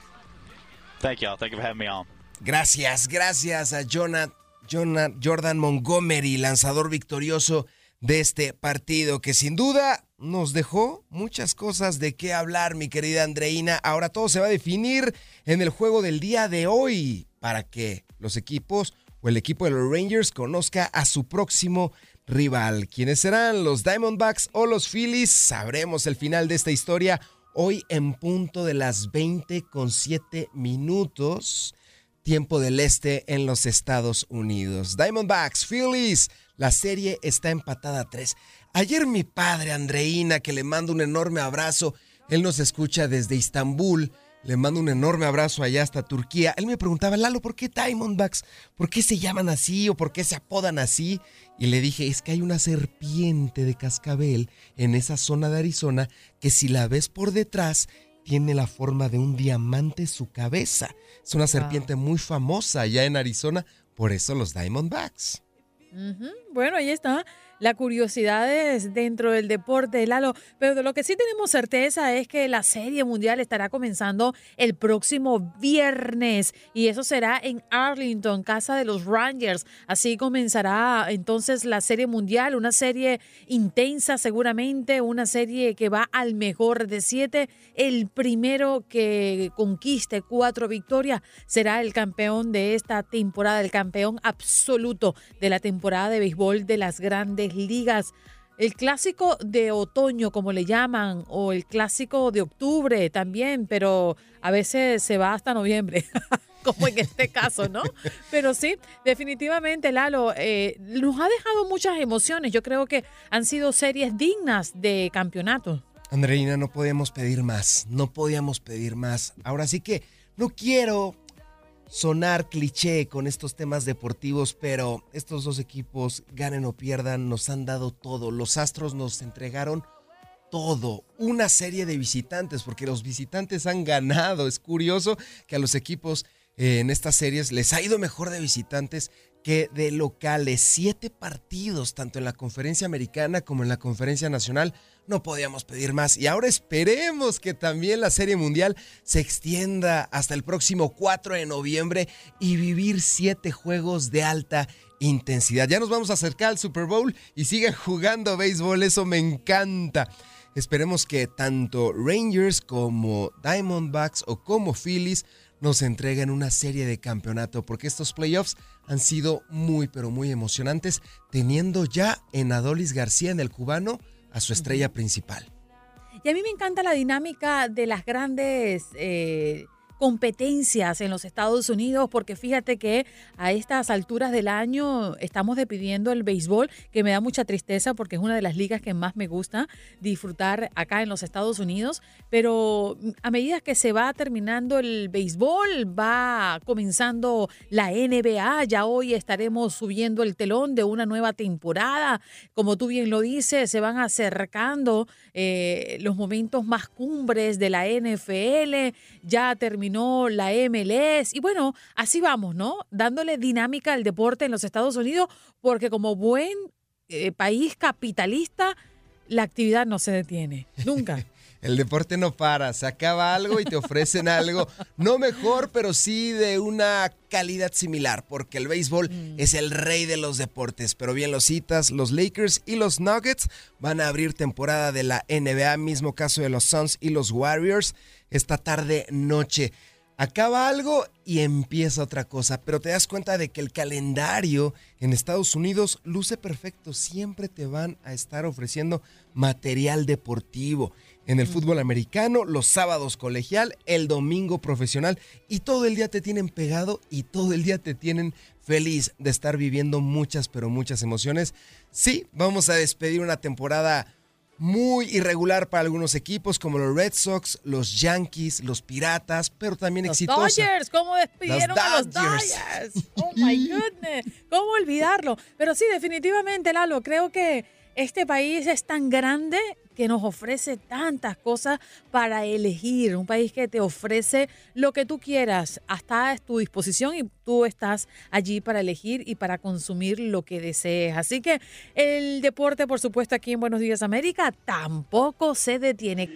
Thank y'all. Thank you for having me on. Gracias, gracias a Jonat, Jonat, Jordan Montgomery, lanzador victorioso de este partido, que sin duda nos dejó muchas cosas de qué hablar, mi querida Andreina. Ahora todo se va a definir en el juego del día de hoy para que los equipos o el equipo de los Rangers conozca a su próximo rival. ¿Quiénes serán? ¿Los Diamondbacks o los Phillies? Sabremos el final de esta historia hoy en punto de las 20 con 7 minutos tiempo del este en los Estados Unidos. Diamondbacks, Phillies, la serie está empatada a 3. Ayer mi padre, Andreina, que le mando un enorme abrazo, él nos escucha desde Istambul, le mando un enorme abrazo allá hasta Turquía. Él me preguntaba, Lalo, ¿por qué Diamondbacks? ¿Por qué se llaman así o por qué se apodan así? Y le dije, es que hay una serpiente de cascabel en esa zona de Arizona que si la ves por detrás tiene la forma de un diamante su cabeza. Es una serpiente muy famosa allá en Arizona, por eso los Diamondbacks. Bueno, ahí está. La curiosidad es dentro del deporte, Lalo. Pero de lo que sí tenemos certeza es que la Serie Mundial estará comenzando el próximo viernes y eso será en Arlington, casa de los Rangers. Así comenzará entonces la Serie Mundial, una serie intensa seguramente, una serie que va al mejor de siete. El primero que conquiste cuatro victorias será el campeón de esta temporada, el campeón absoluto de la temporada de béisbol de las grandes ligas. El clásico de otoño, como le llaman, o el clásico de octubre también, pero a veces se va hasta noviembre, como en este caso, ¿no? Pero sí, definitivamente, Lalo, eh, nos ha dejado muchas emociones. Yo creo que han sido series dignas de campeonato. Andreina, no podíamos pedir más, no podíamos pedir más. Ahora sí que no quiero sonar cliché con estos temas deportivos, pero estos dos equipos, ganen o pierdan, nos han dado todo. Los Astros nos entregaron todo, una serie de visitantes, porque los visitantes han ganado. Es curioso que a los equipos eh, en estas series les ha ido mejor de visitantes que de locales, siete partidos, tanto en la conferencia americana como en la conferencia nacional, no podíamos pedir más. Y ahora esperemos que también la Serie Mundial se extienda hasta el próximo 4 de noviembre y vivir siete juegos de alta intensidad. Ya nos vamos a acercar al Super Bowl y sigan jugando béisbol, eso me encanta. Esperemos que tanto Rangers como Diamondbacks o como Phillies nos entreguen una serie de campeonato, porque estos playoffs han sido muy, pero muy emocionantes, teniendo ya en Adolis García, en el cubano, a su estrella principal. Y a mí me encanta la dinámica de las grandes eh, competencias en los Estados Unidos, porque fíjate que a estas alturas del año estamos despidiendo el béisbol, que me da mucha tristeza porque es una de las ligas que más me gusta disfrutar acá en los Estados Unidos, pero a medida que se va terminando el béisbol, va comenzando la NBA, ya hoy estaremos subiendo el telón de una nueva temporada, como tú bien lo dices, se van acercando eh, los momentos más cumbres de la NFL, ya terminó no la MLS. Y bueno, así vamos, ¿no? Dándole dinámica al deporte en los Estados Unidos, porque como buen eh, país capitalista, la actividad no se detiene. Nunca. El deporte no para, se acaba algo y te ofrecen algo, no mejor, pero sí de una calidad similar, porque el béisbol mm. es el rey de los deportes. Pero bien los citas, los Lakers y los Nuggets van a abrir temporada de la NBA, mismo caso de los Suns y los Warriors, esta tarde noche acaba algo y empieza otra cosa, pero te das cuenta de que el calendario en Estados Unidos luce perfecto, siempre te van a estar ofreciendo material deportivo. En el fútbol americano, los sábados colegial, el domingo profesional y todo el día te tienen pegado y todo el día te tienen feliz de estar viviendo muchas, pero muchas emociones. Sí, vamos a despedir una temporada muy irregular para algunos equipos como los Red Sox, los Yankees, los Piratas, pero también los exitosa. Dodgers, ¿cómo despidieron a los Dodgers? Oh my goodness, ¿cómo olvidarlo? Pero sí, definitivamente, Lalo, creo que este país es tan grande que nos ofrece tantas cosas para elegir, un país que te ofrece lo que tú quieras, hasta a tu disposición y tú estás allí para elegir y para consumir lo que desees. Así que el deporte, por supuesto, aquí en Buenos Días América tampoco se detiene.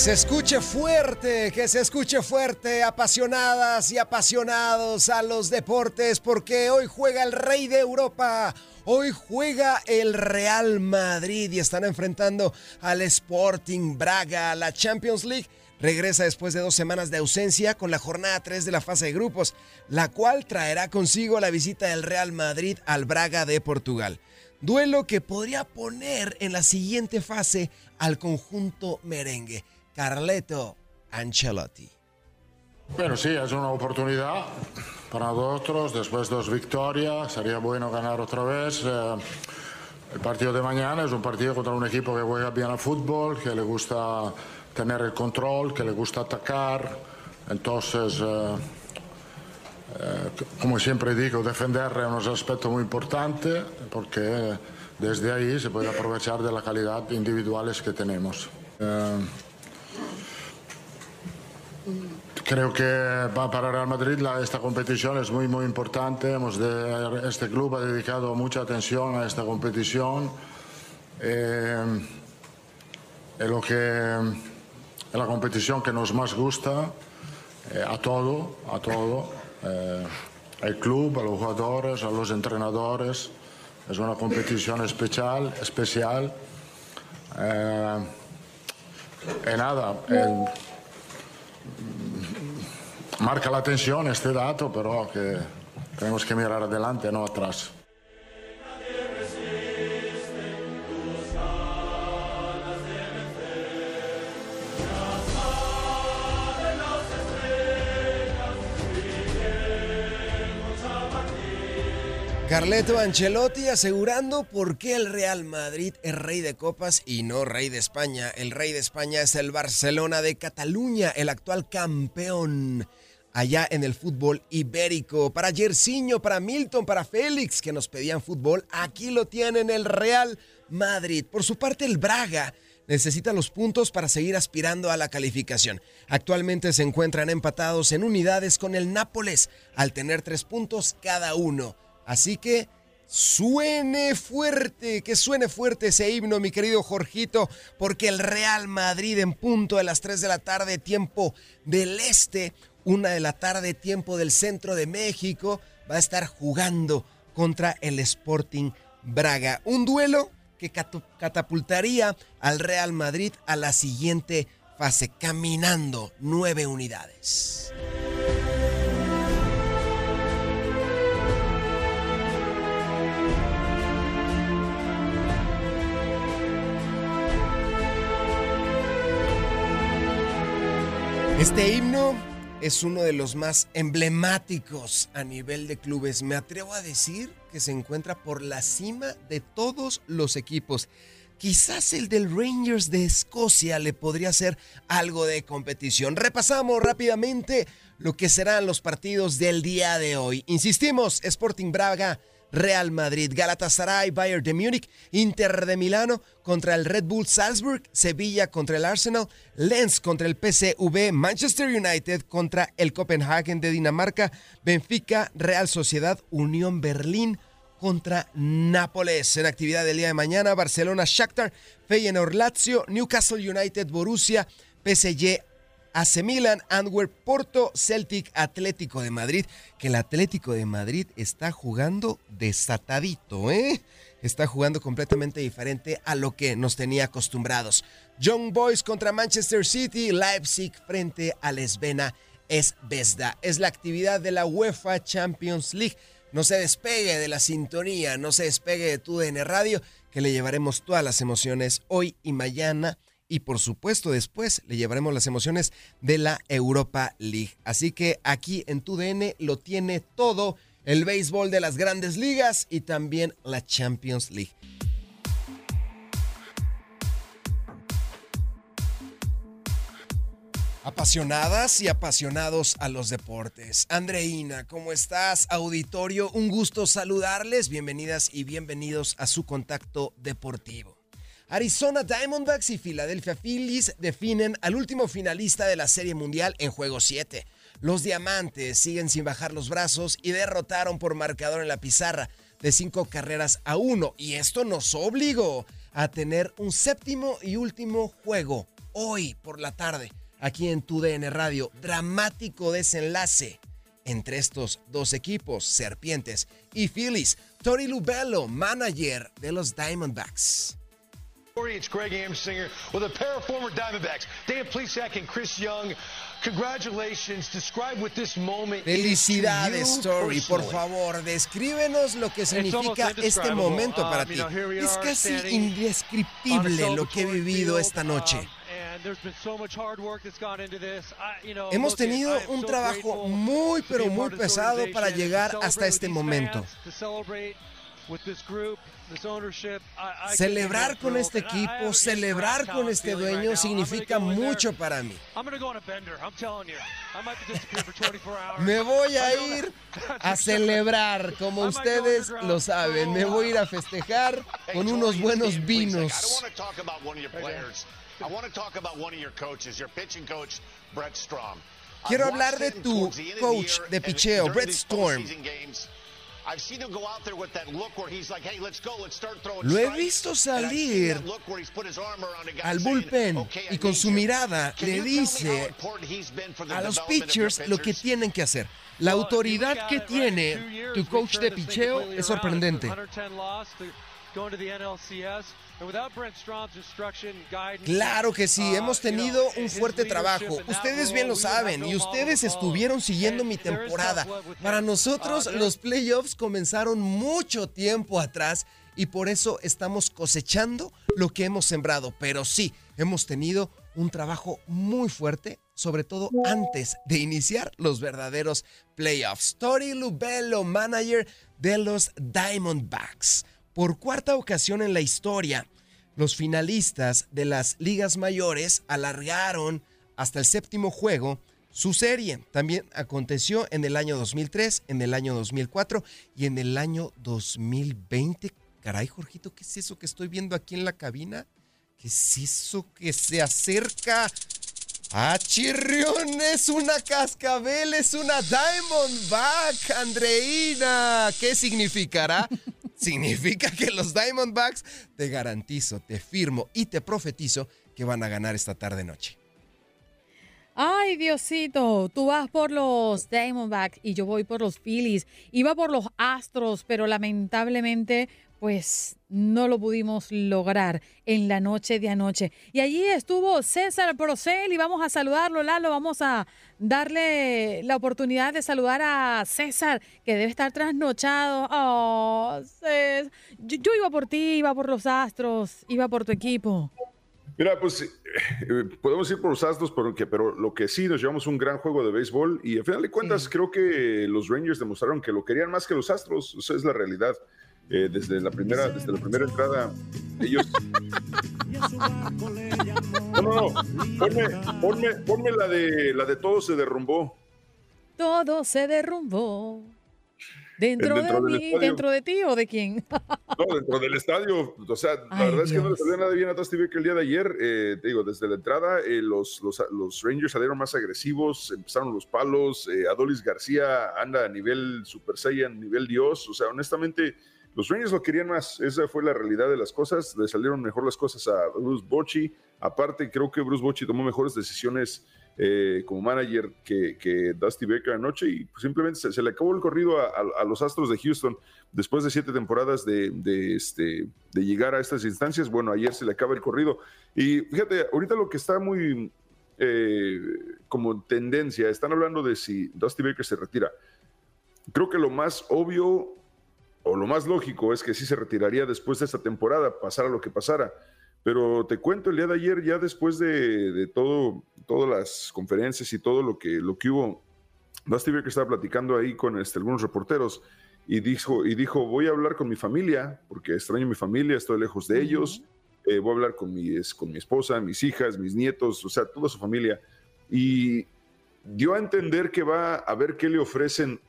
Se escuche fuerte, que se escuche fuerte, apasionadas y apasionados a los deportes, porque hoy juega el rey de Europa, hoy juega el Real Madrid y están enfrentando al Sporting Braga, la Champions League. Regresa después de dos semanas de ausencia con la jornada 3 de la fase de grupos, la cual traerá consigo la visita del Real Madrid al Braga de Portugal. Duelo que podría poner en la siguiente fase al conjunto merengue. Carleto Ancelotti. Bueno, sí, es una oportunidad para nosotros. Después de dos victorias, sería bueno ganar otra vez. Eh, el partido de mañana es un partido contra un equipo que juega bien al fútbol, que le gusta tener el control, que le gusta atacar. Entonces, eh, eh, como siempre digo, defender es un aspecto muy importante porque desde ahí se puede aprovechar de la calidad individuales que tenemos. Creo que pa- para Real Madrid la- esta competición es muy muy importante. Hemos este club ha dedicado mucha atención a esta competición. Eh, es lo que es la competición que nos más gusta eh, a todo, a todo, eh, al club, a los jugadores, a los entrenadores. Es una competición especial, especial. Eh, nada, eh, marca la atención este dato, pero que tenemos que mirar adelante, no atrás. Carleto Ancelotti asegurando por qué el Real Madrid es rey de copas y no rey de España. El rey de España es el Barcelona de Cataluña, el actual campeón allá en el fútbol ibérico. Para Jersiño, para Milton, para Félix, que nos pedían fútbol, aquí lo tienen el Real Madrid. Por su parte, el Braga necesita los puntos para seguir aspirando a la calificación. Actualmente se encuentran empatados en unidades con el Nápoles, al tener tres puntos cada uno. Así que suene fuerte, que suene fuerte ese himno, mi querido Jorgito, porque el Real Madrid en punto de las 3 de la tarde, tiempo del este, una de la tarde, tiempo del centro de México, va a estar jugando contra el Sporting Braga. Un duelo que catapultaría al Real Madrid a la siguiente fase, caminando nueve unidades. Este himno es uno de los más emblemáticos a nivel de clubes. Me atrevo a decir que se encuentra por la cima de todos los equipos. Quizás el del Rangers de Escocia le podría hacer algo de competición. Repasamos rápidamente lo que serán los partidos del día de hoy. Insistimos, Sporting Braga, Real Madrid, Galatasaray, Bayern de Múnich, Inter de Milano contra el Red Bull Salzburg, Sevilla contra el Arsenal, Lens contra el PSV, Manchester United contra el Copenhagen de Dinamarca, Benfica, Real Sociedad, Unión Berlín contra Nápoles. En actividad del día de mañana, Barcelona, Shakhtar, Feyenoord, Lazio, Newcastle United, Borussia, PSG, AC Milan, Porto, Celtic, Atlético de Madrid, que el Atlético de Madrid está jugando desatadito, ¿eh? Está jugando completamente diferente a lo que nos tenía acostumbrados. Young Boys contra Manchester City, Leipzig frente al Esvena Esbesda. Es la actividad de la UEFA Champions League. No se despegue de la sintonía, no se despegue de tu DN Radio, que le llevaremos todas las emociones hoy y mañana y por supuesto después le llevaremos las emociones de la Europa League. Así que aquí en tu DN lo tiene todo el béisbol de las grandes ligas y también la Champions League. Apasionadas y apasionados a los deportes. Andreina, ¿cómo estás? Auditorio, un gusto saludarles. Bienvenidas y bienvenidos a su contacto deportivo. Arizona Diamondbacks y Philadelphia Phillies definen al último finalista de la Serie Mundial en juego 7. Los Diamantes siguen sin bajar los brazos y derrotaron por marcador en la pizarra de cinco carreras a uno. Y esto nos obligó a tener un séptimo y último juego hoy por la tarde aquí en tu DN Radio. Dramático desenlace entre estos dos equipos, Serpientes y Phillies. Tori Lubello, manager de los Diamondbacks. It's Greg Amsinger with a pair of former Diamondbacks, Dan Plesac and Chris Young. Congratulations. Describe what this moment Felicidades, Tori. Por favor, descríbenos lo que significa este momento Um, para ti. Es casi indescriptible lo que he vivido esta noche. um, Hemos tenido un trabajo muy, pero muy pesado para llegar hasta este momento. Celebrar con este equipo, celebrar con este dueño significa mucho para mí. I'm gonna go on a bender, I'm telling you. I might disappear for 24 hours. Me voy a ir a celebrar, como ustedes lo saben. Me voy a ir a festejar con unos buenos vinos. want to talk about one of your players. I want to talk about one of your coaches, your pitching coach, Brett Strom. Quiero hablar de tu coach de picheo, Brett Storm. Lo he visto salir al bullpen y con su mirada le dice a los pitchers lo que tienen que hacer. La autoridad que tiene tu coach de picheo es sorprendente. Claro que sí, hemos tenido un fuerte trabajo. Ustedes bien lo saben y ustedes estuvieron siguiendo mi temporada. Para nosotros los playoffs comenzaron mucho tiempo atrás y por eso estamos cosechando lo que hemos sembrado. Pero sí, hemos tenido un trabajo muy fuerte, sobre todo antes de iniciar los verdaderos playoffs. Tori Lubello, manager de los Diamondbacks. Por cuarta ocasión en la historia, los finalistas de las ligas mayores alargaron hasta el séptimo juego su serie. También aconteció en el año 2003, en el año 2004 y en el año 2020. Caray, Jorgito, ¿qué es eso que estoy viendo aquí en la cabina? ¿Qué es eso que se acerca? Ah, chirrión, es una cascabel, es una Diamondback, Andreina. ¿Qué significará? Significa que los Diamondbacks, te garantizo, te firmo y te profetizo que van a ganar esta tarde noche. Ay, Diosito, tú vas por los Diamondbacks y yo voy por los Phillies. Iba por los Astros, pero lamentablemente pues no lo pudimos lograr en la noche de anoche. Y allí estuvo César Procel y vamos a saludarlo, Lalo, vamos a darle la oportunidad de saludar a César, que debe estar trasnochado. Oh, César. Yo, yo iba por ti, iba por los Astros, iba por tu equipo. Mira, pues eh, podemos ir por los Astros, pero, que, pero lo que sí, nos llevamos un gran juego de béisbol y al final de cuentas creo que los Rangers demostraron que lo querían más que los Astros, esa es la realidad. Eh, desde la primera desde la primera entrada ellos no no no ponme, ponme, ponme la de la de todo se derrumbó Todo se derrumbó. ¿Dentro, dentro de mí, dentro de ti o de quién? No, dentro del estadio, o sea, la Ay, verdad es que no le salió nada bien a Dusty Baker el día de ayer. Eh, te digo, desde la entrada, eh, los, los, los Rangers salieron más agresivos, empezaron los palos. eh, Adolis García anda a nivel Super Saiyan, nivel Dios. O sea, honestamente, los Rangers lo querían más. Esa fue la realidad de las cosas. Le salieron mejor las cosas a Bruce Bochy. Aparte, creo que Bruce Bochy tomó mejores decisiones eh, como manager que, que Dusty Baker anoche y pues, simplemente se, le acabó el corrido a los Astros de Houston después de siete temporadas de, de, este, de llegar a estas instancias. Bueno, ayer se le acaba el corrido. Y fíjate, ahorita lo que está muy eh, como tendencia, están hablando de si Dusty Baker se retira. Creo que lo más obvio o lo más lógico es que sí se retiraría después de esta temporada, pasara lo que pasara. Pero te cuento, el día de ayer, ya después de, de todo, todas las conferencias y todo lo que, lo que hubo, Dusty Baker estaba platicando ahí con este, algunos reporteros y dijo, y dijo, voy a hablar con mi familia, porque extraño mi familia, estoy lejos de ellos, eh, voy a hablar con mi, con mi esposa, mis hijas, mis nietos, o sea, toda su familia. Y dio a entender que va a ver qué le ofrecen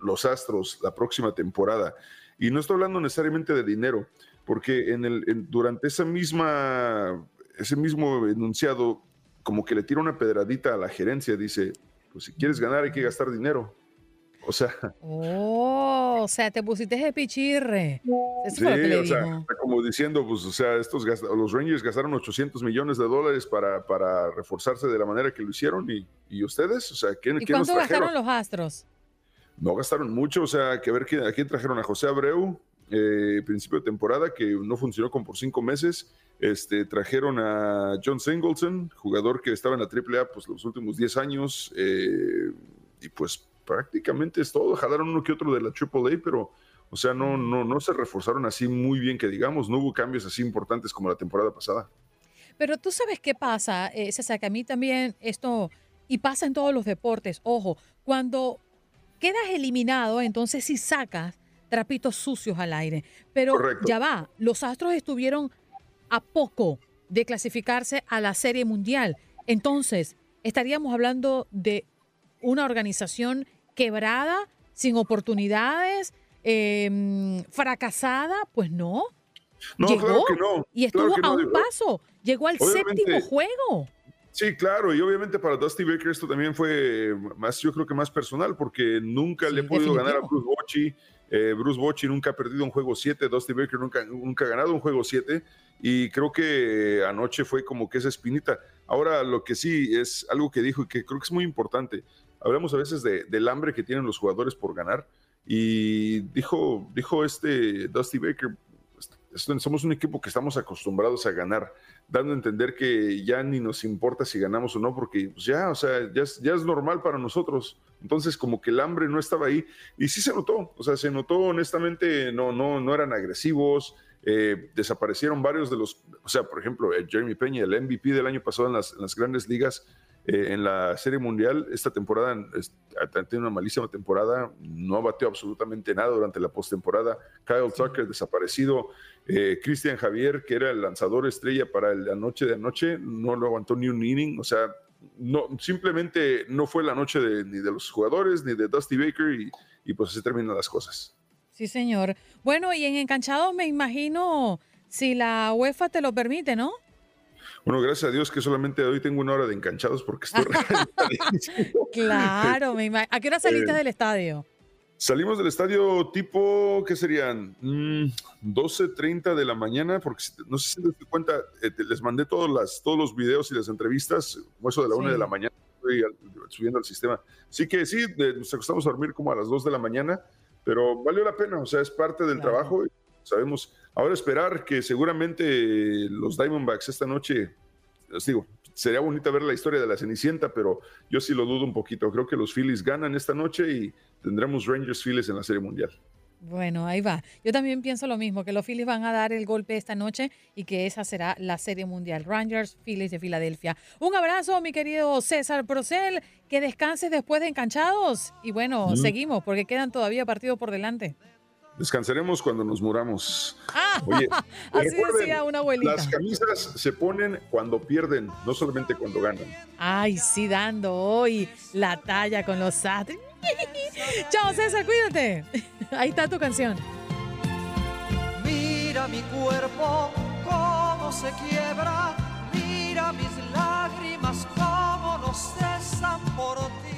los Astros la próxima temporada. Y no estoy hablando necesariamente de dinero, porque en el, en- durante esa misma, ese mismo enunciado, como que le tira una pedradita a la gerencia, dice, pues si quieres ganar hay que gastar dinero. O sea, Oh, o sea, te pusiste de pichirre. Eso sí, fue lo que le o sea, como diciendo, pues, o sea, estos los Rangers gastaron 800 millones de dólares para, para reforzarse de la manera que lo hicieron y, y ustedes, o sea, ¿quién, ¿Y quién nos cuánto trajeron? gastaron los Astros? No gastaron mucho, o sea, que ver quién, a quién trajeron a José Abreu, eh, principio de temporada, que no funcionó como por cinco meses. Este, trajeron a John Singleton, jugador que estaba en la AAA pues, los últimos 10 años, eh, y pues prácticamente es todo. Jalaron uno que otro de la AAA, pero, o sea, no, no, no se reforzaron así muy bien que digamos, no hubo cambios así importantes como la temporada pasada. Pero tú sabes qué pasa, eh, César, que a mí también esto, y pasa en todos los deportes, ojo, cuando quedas eliminado, entonces sí sacas trapitos sucios al aire. Pero Correcto. ya va, los Astros estuvieron a poco de clasificarse a la Serie Mundial. Entonces, estaríamos hablando de una organización quebrada, sin oportunidades, eh, fracasada, pues no. No, Llegó claro que no. Y estuvo claro que no, a un digo, paso. Llegó al obviamente- séptimo juego. Sí, claro, y obviamente para Dusty Baker esto también fue más, yo creo que más personal, porque nunca le he podido ganar a Bruce Bochy. Eh, Bruce Bochy nunca ha perdido un juego 7, Dusty Baker nunca, nunca ha ganado un juego 7, y creo que anoche fue como que esa espinita. Ahora, lo que sí es algo que dijo y que creo que es muy importante. Hablamos a veces de, del hambre que tienen los jugadores por ganar, y dijo, dijo este Dusty Baker, somos un equipo que estamos acostumbrados a ganar, dando a entender que ya ni nos importa si ganamos o no, porque pues, ya, o sea, ya es, normal para nosotros. Entonces, como que el hambre no estaba ahí y sí se notó, o sea, se notó honestamente, no, no, no eran agresivos, eh, desaparecieron varios de los, o sea, por ejemplo, Jeremy Peña, el MVP del año pasado en las, en las grandes ligas, eh, en la Serie Mundial. Esta temporada ha tenido una malísima temporada, no batió absolutamente nada durante la postemporada. Kyle Tucker desaparecido. Eh, Cristian Javier, que era el lanzador estrella para la noche de anoche, no lo aguantó ni un inning. O sea, no, simplemente no fue la noche de, ni de los jugadores ni de Dusty Baker y, y pues se terminan las cosas. Sí, señor. Bueno, y en enganchados me imagino si la UEFA te lo permite, ¿no? Bueno, gracias a Dios que solamente hoy tengo una hora de enganchados porque estoy Claro, me ¿a qué hora saliste Eh, del estadio? Salimos del estadio tipo, ¿qué serían? Mm, 12.30 de la mañana, porque no sé si te das cuenta, eh, te- les mandé todos, las, todos los videos y las entrevistas, como eso de la una de la mañana, estoy al- subiendo al sistema. Así que sí, de- nos acostamos a dormir como a las 2 de la mañana, pero valió la pena, o sea, es parte del trabajo. y sabemos, ahora esperar que seguramente los Diamondbacks esta noche, les digo, sería bonita ver la historia de la Cenicienta, pero yo sí lo dudo un poquito. Creo que los Phillies ganan esta noche y tendremos Rangers Phillies en la Serie Mundial. Bueno, ahí va. Yo también pienso lo mismo, que los Phillies van a dar el golpe esta noche y que esa será la Serie Mundial. Rangers, Phillies de Filadelfia. Un abrazo, mi querido César Procel. Que descanses después de enganchados. Y bueno, Mm. seguimos porque quedan todavía partidos por delante. Descansaremos cuando nos muramos. Ah, Oye, así recuerden, decía una abuelita. Las camisas se ponen cuando pierden, no solamente cuando ganan. Ay, sí, dando hoy la talla con los astros. Chao, César, cuídate. Ahí está tu canción. Mira mi cuerpo cómo se quiebra, mira mis lágrimas cómo no cesan por ti.